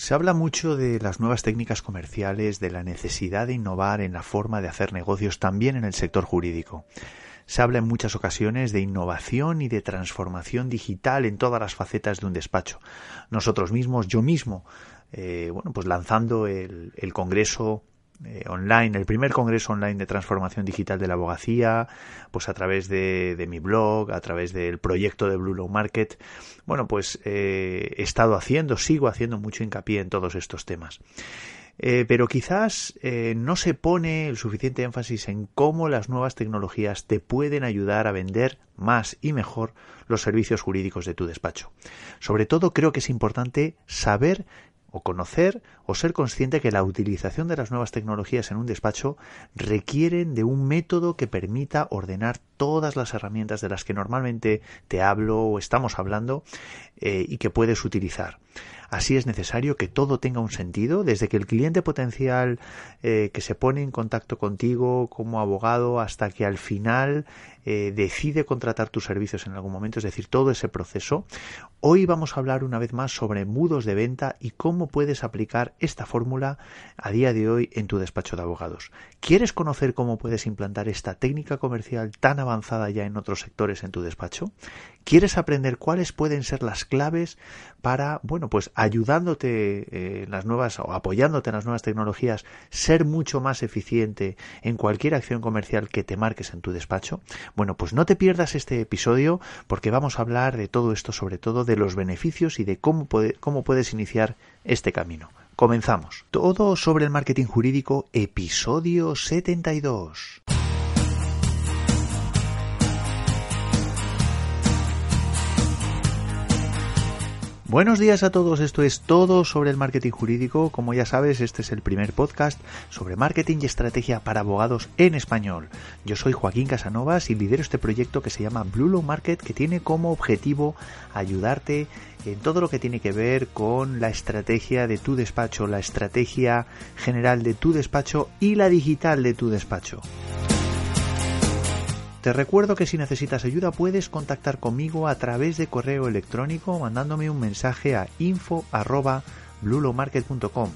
Se habla mucho de las nuevas técnicas comerciales, de la necesidad de innovar en la forma de hacer negocios también en el sector jurídico. Se habla en muchas ocasiones de innovación y de transformación digital en todas las facetas de un despacho. Nosotros mismos, yo mismo, eh, bueno, pues lanzando el, el Congreso eh, online, el primer congreso online de transformación digital de la abogacía, pues a través de, mi blog, a través del proyecto de Blue Low Market. Bueno, pues eh, he estado haciendo, sigo haciendo mucho hincapié en todos estos temas. Eh, pero quizás no se pone el suficiente énfasis en cómo las nuevas tecnologías te pueden ayudar a vender más y mejor los servicios jurídicos de tu despacho. Sobre todo creo que es importante saber o conocer o ser consciente que la utilización de las nuevas tecnologías en un despacho requieren de un método que permita ordenar todas las herramientas de las que normalmente te hablo o estamos hablando eh, y que puedes utilizar. Así es necesario que todo tenga un sentido, desde que el cliente potencial eh, que se pone en contacto contigo como abogado hasta que al final eh, decide contratar tus servicios en algún momento, es decir, todo ese proceso. Hoy vamos a hablar una vez más sobre mudos de venta y cómo puedes aplicar esta fórmula a día de hoy en tu despacho de abogados. ¿Quieres conocer cómo puedes implantar esta técnica comercial tan avanzada ya en otros sectores en tu despacho? ¿Quieres aprender cuáles pueden ser las claves para, bueno, pues ayudándote eh, en las nuevas o apoyándote en las nuevas tecnologías, ser mucho más eficiente en cualquier acción comercial que te marques en tu despacho? Bueno, pues no te pierdas este episodio porque vamos a hablar de todo esto, sobre todo de los beneficios y de cómo, cómo puedes iniciar este camino. Comenzamos. Todo sobre el marketing jurídico, episodio 72. Buenos días a todos, esto es todo sobre el marketing jurídico. Como ya sabes, este es el primer podcast sobre marketing y estrategia para abogados en español. Yo soy Joaquín Casanovas y lidero este proyecto que se llama Blue Law Market, que tiene como objetivo ayudarte en todo lo que tiene que ver con la estrategia de tu despacho, la estrategia general de tu despacho y la digital de tu despacho. Te recuerdo que si necesitas ayuda puedes contactar conmigo a través de correo electrónico mandándome un mensaje a info@blulomarket.com.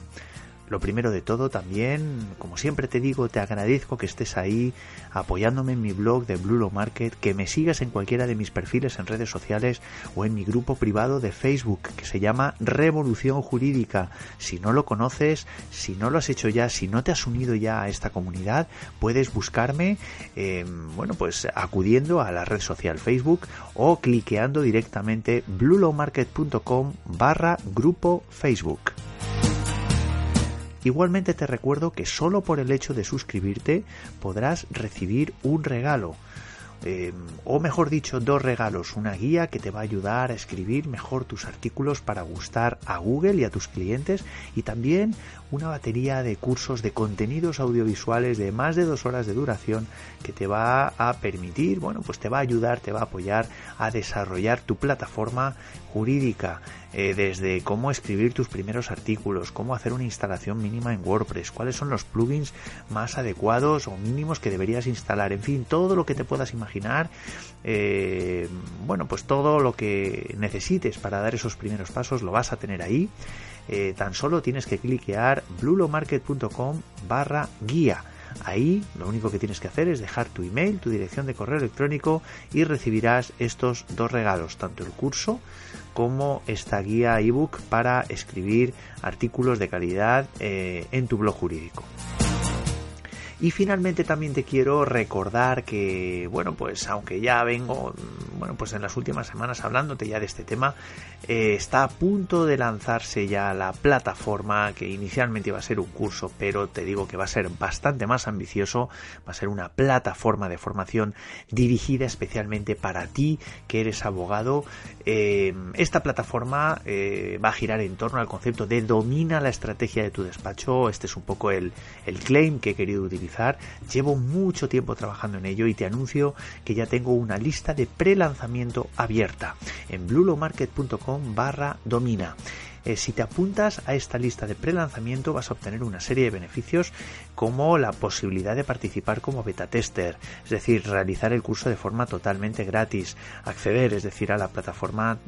Lo primero de todo también, como siempre te digo, te agradezco que estés ahí apoyándome en mi blog de Blue Market, que me sigas en cualquiera de mis perfiles en redes sociales o en mi grupo privado de Facebook que se llama Revolución Jurídica. Si no lo conoces, si no lo has hecho ya, si no te has unido ya a esta comunidad, puedes buscarme, em, bueno, pues acudiendo a la red social Facebook o cliqueando directamente bluelowmarket.com barra grupo Facebook. Igualmente te recuerdo que solo por el hecho de suscribirte podrás recibir un regalo. Eh, o mejor dicho, dos regalos, una guía que te va a ayudar a escribir mejor tus artículos para gustar a Google y a tus clientes y también una batería de cursos de contenidos audiovisuales de más de dos horas de duración que te va a permitir, bueno, pues te va a ayudar, te va a apoyar a desarrollar tu plataforma jurídica, eh, desde cómo escribir tus primeros artículos, cómo hacer una instalación mínima en WordPress, cuáles son los plugins más adecuados o mínimos que deberías instalar, en fin, todo lo que te puedas imaginar, eh, bueno, pues todo lo que necesites para dar esos primeros pasos lo vas a tener ahí. Eh, tan solo tienes que cliquear blulomarket.com barra guía. Ahí lo único que tienes que hacer es dejar tu email, tu dirección de correo electrónico y recibirás estos dos regalos, tanto el curso como esta guía ebook para escribir artículos de calidad eh, en tu blog jurídico. Y finalmente también te quiero recordar que, bueno, pues aunque ya vengo, bueno, pues en las últimas semanas hablándote ya de este tema, eh, está a punto de lanzarse ya la plataforma que inicialmente iba a ser un curso, pero te digo que va a ser bastante más ambicioso, va a ser una plataforma de formación dirigida especialmente para ti que eres abogado. Eh, esta plataforma eh, va a girar en torno al concepto de domina la estrategia de tu despacho. Este es un poco el, el claim que he querido utilizar Llevo mucho tiempo trabajando en ello y te anuncio que ya tengo una lista de pre-lanzamiento abierta en blulomarket.com barra domina. Eh, si te apuntas a esta lista de pre-lanzamiento vas a obtener una serie de beneficios como la posibilidad de participar como beta tester, es decir, realizar el curso de forma totalmente gratis, acceder, es decir, a la plataforma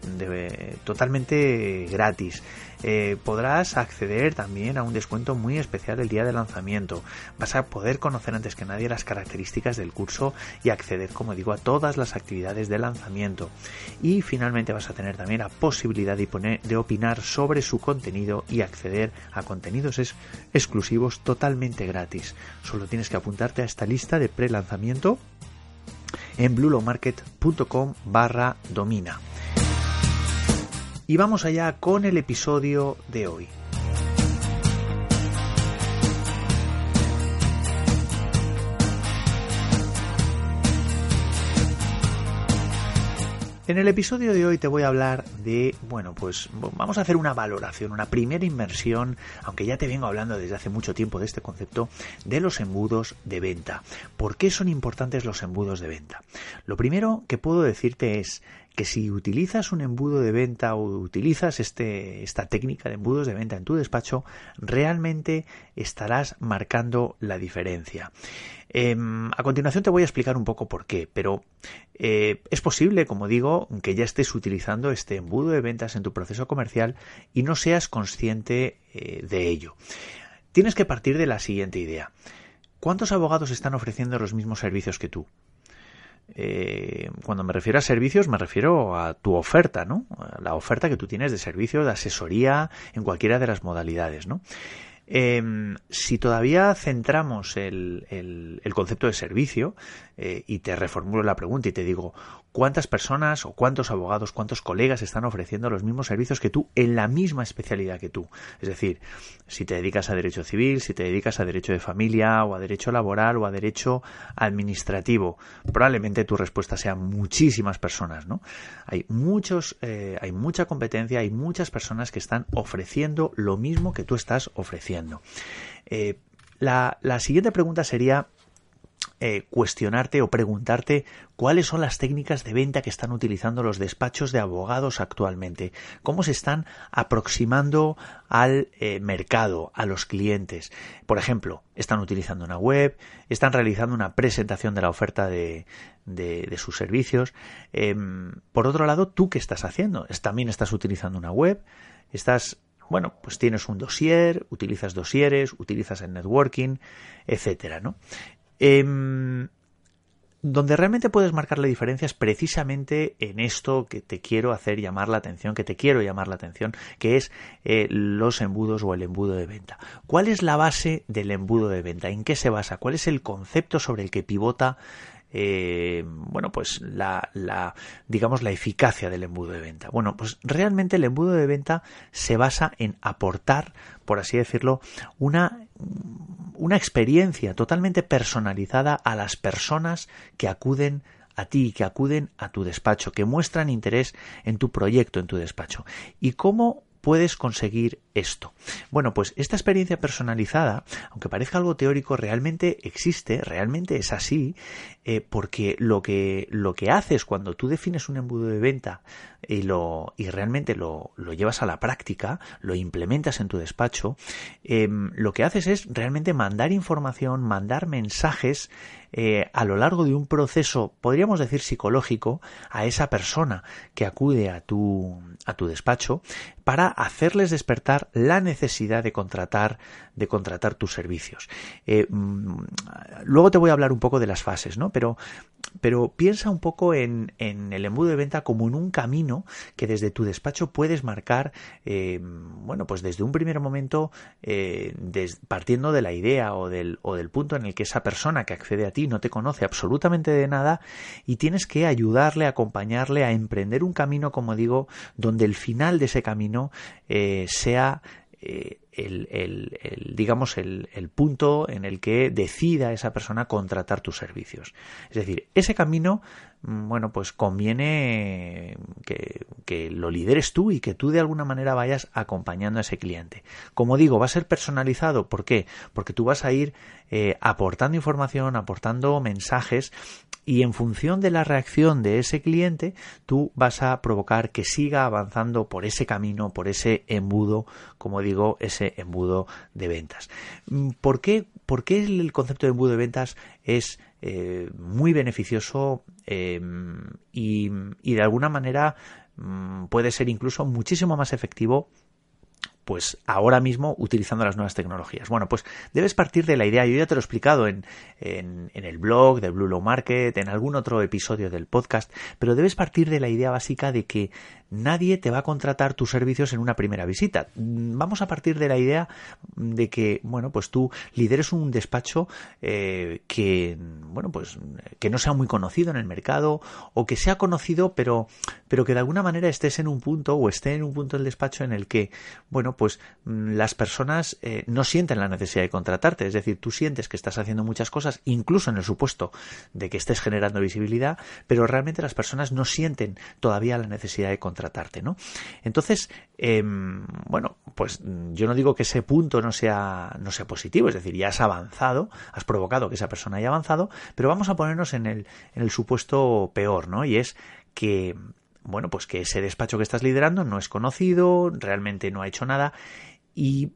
totalmente gratis, eh, podrás acceder también a un descuento muy especial el día de lanzamiento. Vas a poder conocer antes que nadie las características del curso y acceder, como digo, a todas las actividades de lanzamiento. Y finalmente vas a tener también la posibilidad de, opinar sobre su contenido y acceder a contenidos exclusivos totalmente gratis. Solo tienes que apuntarte a esta lista de pre-lanzamiento en blulomarket.com barra domina. Y vamos allá con el episodio de hoy. En el episodio de hoy te voy a hablar de, bueno, pues vamos a hacer una valoración, una primera inmersión, aunque ya te vengo hablando desde hace mucho tiempo de este concepto, de los embudos de venta. ¿Por qué son importantes los embudos de venta? Lo primero que puedo decirte es que si utilizas un embudo de venta o utilizas este, esta técnica de embudos de venta en tu despacho, realmente estarás marcando la diferencia. Em, a continuación te voy a explicar un poco por qué, pero eh, es posible, como digo, que ya estés utilizando este embudo de ventas en tu proceso comercial y no seas consciente eh, de ello. Tienes que partir de la siguiente idea. ¿Cuántos abogados están ofreciendo los mismos servicios que tú? Eh, cuando me refiero a servicios, me refiero a tu oferta, ¿no? la oferta que tú tienes de servicio, de asesoría, en cualquiera de las modalidades, ¿no? Em, si todavía centramos el, el, concepto de servicio, eh, y te reformulo la pregunta y te digo, ¿cuántas personas o cuántos abogados, cuántos colegas están ofreciendo los mismos servicios que tú en la misma especialidad que tú? Es decir, si te dedicas a derecho civil, si te dedicas a derecho de familia o a derecho laboral o a derecho administrativo, probablemente tu respuesta sea muchísimas personas, ¿no? Hay muchos, eh, hay mucha competencia, hay muchas personas que están ofreciendo lo mismo que tú estás ofreciendo. Eh, la, la siguiente pregunta sería eh, cuestionarte o preguntarte cuáles son las técnicas de venta que están utilizando los despachos de abogados actualmente, cómo se están aproximando al eh, mercado, a los clientes. Por ejemplo, están utilizando una web, están realizando una presentación de la oferta de, de, sus servicios. Em, por otro lado, ¿tú qué estás haciendo? ¿También estás utilizando una web? ¿Estás bueno, pues tienes un dossier, utilizas dosieres, utilizas el networking, etcétera, ¿no? Em, donde realmente puedes marcar la diferencia es precisamente en esto que te quiero hacer llamar la atención, que te quiero llamar la atención, que es eh, los embudos o el embudo de venta. ¿Cuál es la base del embudo de venta? ¿En qué se basa? ¿Cuál es el concepto sobre el que pivota eh, bueno, pues la, la, digamos, la eficacia del embudo de venta. Bueno, pues realmente el embudo de venta se basa en aportar, por así decirlo, una, una experiencia totalmente personalizada a las personas que acuden a ti, que acuden a tu despacho, que muestran interés en tu proyecto, en tu despacho. ¿Y cómo puedes conseguir esto? Bueno, pues esta experiencia personalizada, aunque parezca algo teórico, realmente existe, realmente es así, eh, porque lo que, lo que haces cuando tú defines un embudo de venta y, lo, y realmente lo, lo llevas a la práctica, lo implementas en tu despacho, em, lo que haces es realmente mandar información, mandar mensajes eh, a lo largo de un proceso, podríamos decir psicológico, a esa persona que acude a tu, a tu despacho para hacerles despertar la necesidad de contratar, de contratar tus servicios. Eh, mm, luego te voy a hablar un poco de las fases, ¿no? Pero, pero piensa un poco en, en el embudo de venta como en un camino que desde tu despacho puedes marcar, eh, bueno, pues desde un primer momento, partiendo de la idea o del, o del punto en el que esa persona que accede a ti no te conoce absolutamente de nada y tienes que ayudarle, acompañarle a emprender un camino, como digo, donde el final de ese camino eh, sea el, el, digamos el, el, punto en el que decida esa persona contratar tus servicios. Es decir, ese camino, bueno, pues conviene que, que, lo lideres tú y que tú de alguna manera vayas acompañando a ese cliente. Como digo, va a ser personalizado. ¿Por qué? Porque tú vas a ir eh, aportando información, aportando mensajes y en función de la reacción de ese cliente, tú vas a provocar que siga avanzando por ese camino, por ese embudo, como digo, ese embudo de ventas. Mm, ¿Por qué, por qué el concepto de embudo de ventas es eh, muy beneficioso eh, y, de alguna manera mm, puede ser incluso muchísimo más efectivo pues ahora mismo utilizando las nuevas tecnologías. Bueno, pues debes partir de la idea, yo ya te lo he explicado en, en, el blog de Blue Low Market, en algún otro episodio del podcast, pero debes partir de la idea básica de que nadie te va a contratar tus servicios en una primera visita. Vamos a partir de la idea de que, bueno, pues tú lideres un despacho eh, que, bueno, pues que no sea muy conocido en el mercado o que sea conocido, pero, pero que de alguna manera estés en un punto o esté en un punto del despacho en el que, bueno, pues mm, las personas eh, no sienten la necesidad de contratarte. Es decir, tú sientes que estás haciendo muchas cosas, incluso en el supuesto de que estés generando visibilidad, pero realmente las personas no sienten todavía la necesidad de contratarte, ¿no? Entonces, em, bueno, pues yo no digo que ese punto no sea, no sea positivo, es decir, ya has avanzado, has provocado que esa persona haya avanzado, pero vamos a ponernos en el, en el supuesto peor, ¿no? Y es que, bueno, pues que ese despacho que estás liderando no es conocido, realmente no ha hecho nada y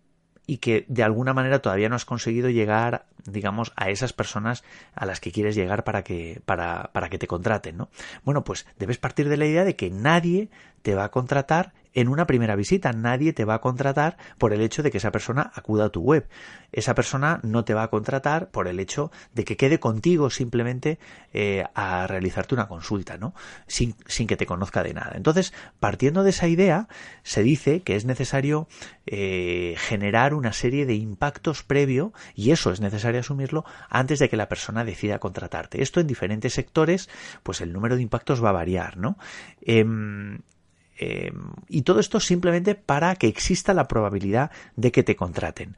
y que de alguna manera todavía no has conseguido llegar, digamos, a esas personas a las que quieres llegar para que, para, para que te contraten, ¿no? Bueno, pues debes partir de la idea de que nadie te va a contratar en una primera visita. Nadie te va a contratar por el hecho de que esa persona acuda a tu web. Esa persona no te va a contratar por el hecho de que quede contigo simplemente eh, a realizarte una consulta, ¿no? Sin, que te conozca de nada. Entonces, partiendo de esa idea, se dice que es necesario eh, generar una serie de impactos previo, y eso es necesario asumirlo, antes de que la persona decida contratarte. Esto en diferentes sectores, pues el número de impactos va a variar, ¿no? Em, eh, y todo esto simplemente para que exista la probabilidad de que te contraten.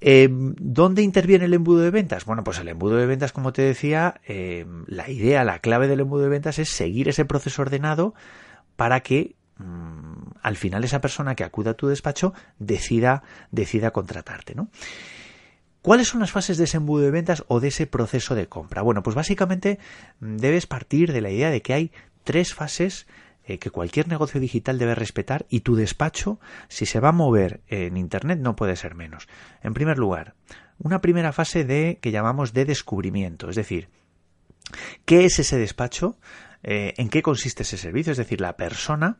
Eh, ¿Dónde interviene el embudo de ventas? Bueno, pues el embudo de ventas, como te decía, eh, la idea, la clave del embudo de ventas es seguir ese proceso ordenado para que mm, al final esa persona que acuda a tu despacho decida, decida contratarte, ¿no? ¿Cuáles son las fases de ese embudo de ventas o de ese proceso de compra? Bueno, pues básicamente mm, debes partir de la idea de que hay tres fases eh, que cualquier negocio digital debe respetar y tu despacho, si se va a mover en Internet, no puede ser menos. En primer lugar, una primera fase de que llamamos de descubrimiento, es decir, ¿qué es ese despacho? Eh, ¿En qué consiste ese servicio? Es decir, la persona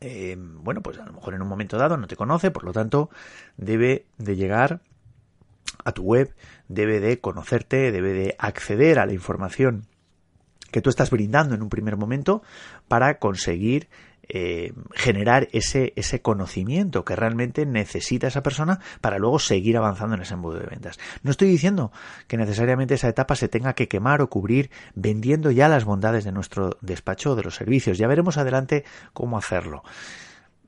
eh, bueno, pues a lo mejor en un momento dado no te conoce, por lo tanto, debe de llegar a tu web, debe de conocerte, debe de acceder a la información que tú estás brindando en un primer momento para conseguir eh, generar ese, ese conocimiento que realmente necesita esa persona para luego seguir avanzando en ese embudo de ventas. No estoy diciendo que necesariamente esa etapa se tenga que quemar o cubrir vendiendo ya las bondades de nuestro despacho o de los servicios. Ya veremos adelante cómo hacerlo.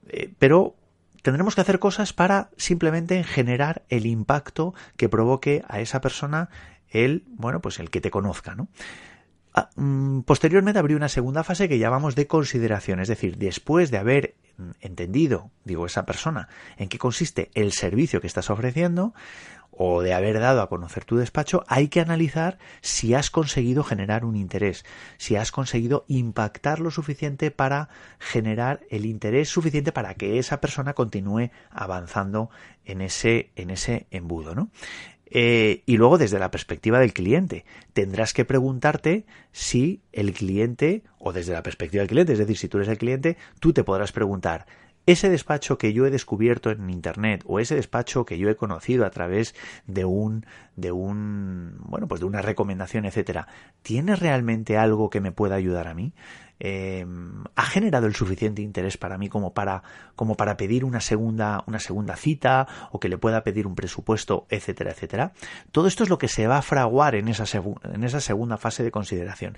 Eh, pero tendremos que hacer cosas para simplemente generar el impacto que provoque a esa persona el, bueno, pues el que te conozca, ¿no? Ah, mm, posteriormente habría una segunda fase que llamamos de consideración, es decir, después de haber mm, entendido, digo, esa persona, en qué consiste el servicio que estás ofreciendo, o de haber dado a conocer tu despacho, hay que analizar si has conseguido generar un interés, si has conseguido impactar lo suficiente para generar el interés suficiente para que esa persona continúe avanzando en ese, en ese embudo, ¿no? Eh, y luego desde la perspectiva del cliente, tendrás que preguntarte si el cliente, o desde la perspectiva del cliente, es decir, si tú eres el cliente, tú te podrás preguntar, ese despacho que yo he descubierto en internet o ese despacho que yo he conocido a través de un de un bueno pues de una recomendación etcétera tiene realmente algo que me pueda ayudar a mí eh, ha generado el suficiente interés para mí como para como para pedir una segunda una segunda cita o que le pueda pedir un presupuesto etcétera etcétera todo esto es lo que se va a fraguar en esa en esa segunda fase de consideración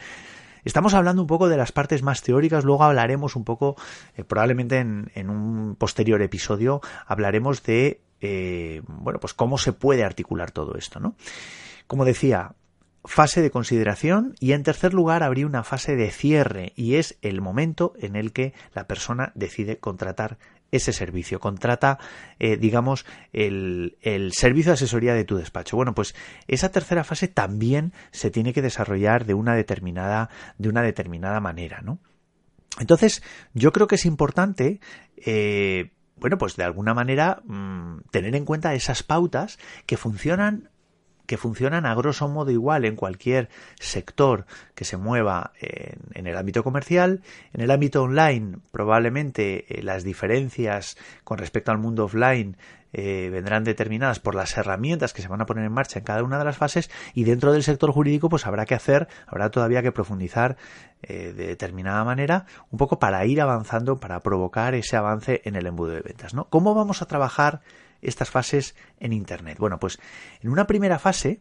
Estamos hablando un poco de las partes más teóricas, luego hablaremos un poco, eh, probablemente en, un posterior episodio, hablaremos de, eh, bueno, pues cómo se puede articular todo esto, ¿no? Como decía, fase de consideración y en tercer lugar habría una fase de cierre y es el momento en el que la persona decide contratar ese servicio, contrata, eh, digamos, el, el, servicio de asesoría de tu despacho. Bueno, pues esa tercera fase también se tiene que desarrollar de una determinada, de una determinada manera, ¿no? Entonces, yo creo que es importante, eh, bueno, pues de alguna manera mm, tener en cuenta esas pautas que funcionan que funcionan a grosso modo igual en cualquier sector que se mueva en, el ámbito comercial. En el ámbito online, probablemente eh, las diferencias con respecto al mundo offline eh, vendrán determinadas por las herramientas que se van a poner en marcha en cada una de las fases y dentro del sector jurídico pues habrá que hacer, habrá todavía que profundizar eh, de determinada manera un poco para ir avanzando, para provocar ese avance en el embudo de ventas. ¿no? ¿Cómo vamos a trabajar estas fases en Internet? Bueno, pues en una primera fase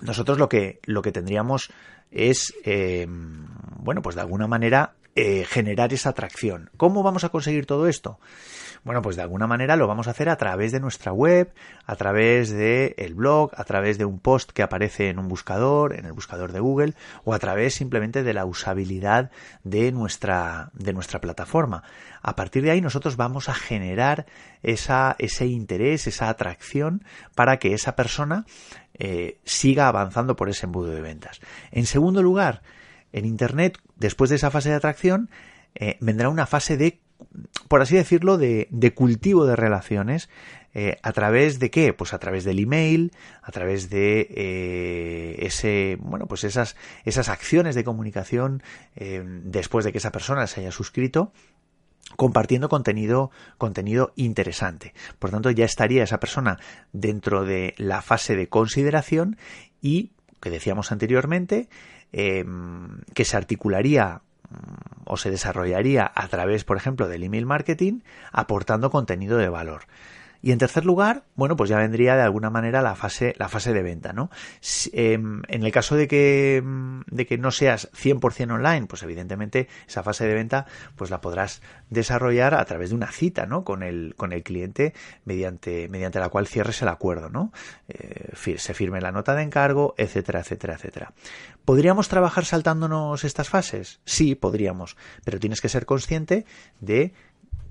nosotros lo que, lo que tendríamos es, eh, bueno, pues de alguna manera generar esa atracción. ¿Cómo vamos a conseguir todo esto? Bueno, pues de alguna manera lo vamos a hacer a través de nuestra web, a través del el blog, a través de un post que aparece en un buscador, en el buscador de Google, o a través simplemente de la usabilidad de nuestra, de nuestra plataforma. A partir de ahí nosotros vamos a generar esa, ese interés, esa atracción para que esa persona eh, siga avanzando por ese embudo de ventas. En segundo lugar, en Internet, después de esa fase de atracción, eh, vendrá una fase de por así decirlo, de, cultivo de relaciones. Eh, ¿A través de qué? Pues a través del email, a través de eh, ese, bueno, pues esas, esas acciones de comunicación después de que esa persona se haya suscrito compartiendo contenido, contenido interesante. Por tanto, ya estaría esa persona dentro de la fase de consideración y, que decíamos anteriormente, que se articularía o se desarrollaría a través, por ejemplo, del email marketing, aportando contenido de valor. Y en tercer lugar, bueno, pues ya vendría de alguna manera la fase, la fase de venta, ¿no? Em, en el caso de que, de que no seas 100% online, pues evidentemente esa fase de venta, pues la podrás desarrollar a través de una cita, ¿no? Con el, con el cliente mediante, mediante la cual cierres el acuerdo, ¿no? Eh, se firme la nota de encargo, etcétera, etcétera, etcétera. ¿Podríamos trabajar saltándonos estas fases? Sí, podríamos, pero tienes que ser consciente de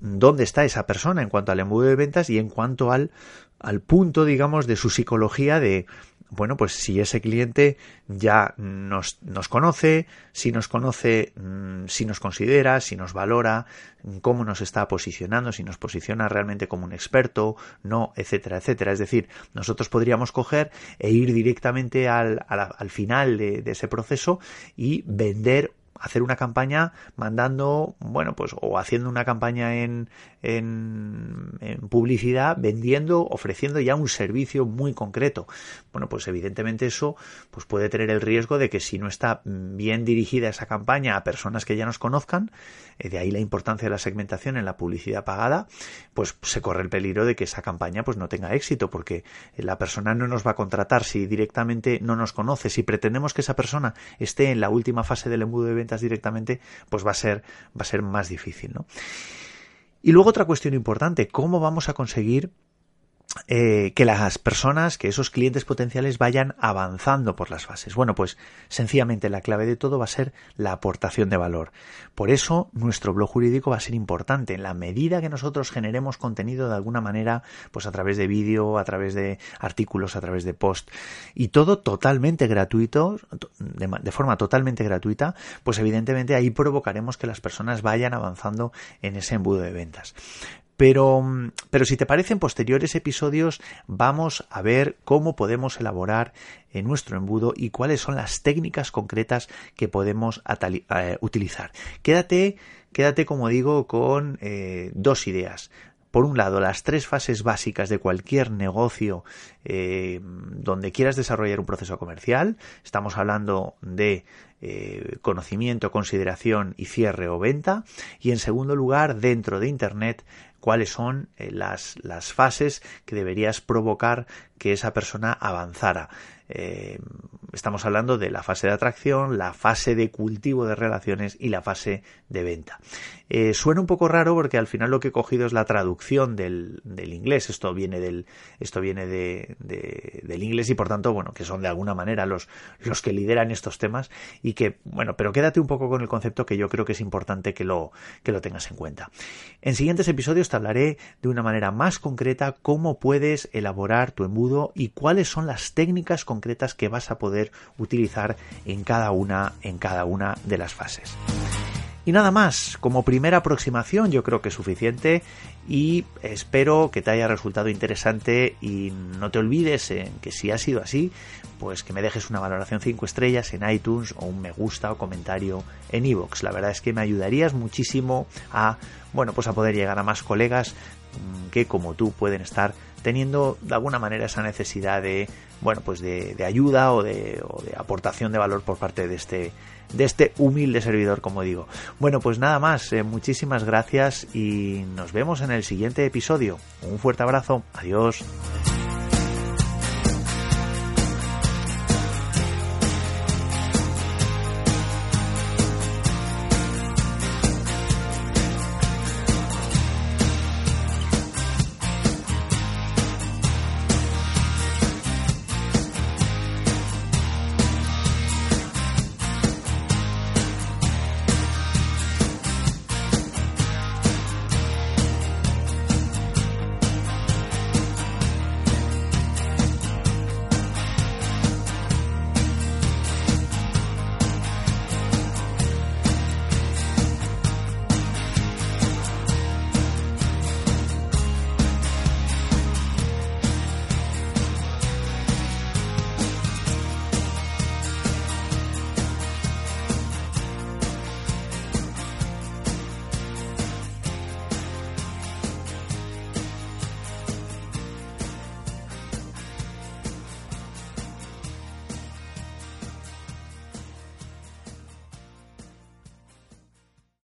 dónde está esa persona en cuanto al embudo de ventas y en cuanto al, al punto, digamos, de su psicología de, bueno, pues si ese cliente ya nos, nos conoce, si nos conoce, mm, si nos considera, si nos valora, cómo nos está posicionando, si nos posiciona realmente como un experto, no, etcétera, etcétera. Es decir, nosotros podríamos coger e ir directamente al, al, final de, de ese proceso y vender hacer una campaña mandando, bueno, pues o haciendo una campaña en, en, publicidad, vendiendo, ofreciendo ya un servicio muy concreto. Bueno, pues evidentemente eso pues puede tener el riesgo de que si no está bien dirigida esa campaña a personas que ya nos conozcan, eh, de ahí la importancia de la segmentación en la publicidad pagada, pues se corre el peligro de que esa campaña pues no tenga éxito porque la persona no nos va a contratar si directamente no nos conoce, si pretendemos que esa persona esté en la última fase del embudo de directamente, pues va a ser, va a ser más difícil, ¿no? Y luego otra cuestión importante, ¿cómo vamos a conseguir eh, que las personas, que esos clientes potenciales vayan avanzando por las fases. Bueno, pues sencillamente la clave de todo va a ser la aportación de valor. Por eso nuestro blog jurídico va a ser importante. En la medida que nosotros generemos contenido de alguna manera, pues a través de vídeo, a través de artículos, a través de post, y todo totalmente gratuito, de, de forma totalmente gratuita, pues evidentemente ahí provocaremos que las personas vayan avanzando en ese embudo de ventas. Pero, pero si te parecen posteriores episodios, vamos a ver cómo podemos elaborar en eh, nuestro embudo y cuáles son las técnicas concretas que podemos eh, utilizar. Quédate, quédate, como digo, con eh, dos ideas por un lado, las tres fases básicas de cualquier negocio donde quieras desarrollar un proceso comercial. Estamos hablando de conocimiento, consideración y cierre o venta. Y en segundo lugar, dentro de Internet, cuáles son eh, las, las fases que deberías provocar que esa persona avanzara. Eh, estamos hablando de la fase de atracción, la fase de cultivo de relaciones y la fase de venta. Eh, suena un poco raro porque al final lo que he cogido es la traducción del, del inglés. Esto viene del, esto viene de, del inglés y por tanto, bueno, que son de alguna manera los, los que lideran estos temas y que, bueno, pero quédate un poco con el concepto que yo creo que es importante que lo, que lo tengas en cuenta. En siguientes episodios te hablaré de una manera más concreta cómo puedes elaborar tu embudo y cuáles son las técnicas concretas que vas a poder utilizar en cada una, en cada una de las fases. Y nada más, como primera aproximación yo creo que es suficiente y espero que te haya resultado interesante y no te olvides que si ha sido así, pues que me dejes una valoración 5 estrellas en iTunes o un me gusta o comentario en iVoox. La verdad es que me ayudarías muchísimo a, bueno, pues a poder llegar a más colegas mm, que como tú pueden estar teniendo de alguna manera esa necesidad de, bueno, pues de, ayuda o de, aportación de valor por parte de este de este humilde servidor, como digo. Bueno, pues nada más, eh, muchísimas gracias y nos vemos en el siguiente episodio. Un fuerte abrazo, adiós.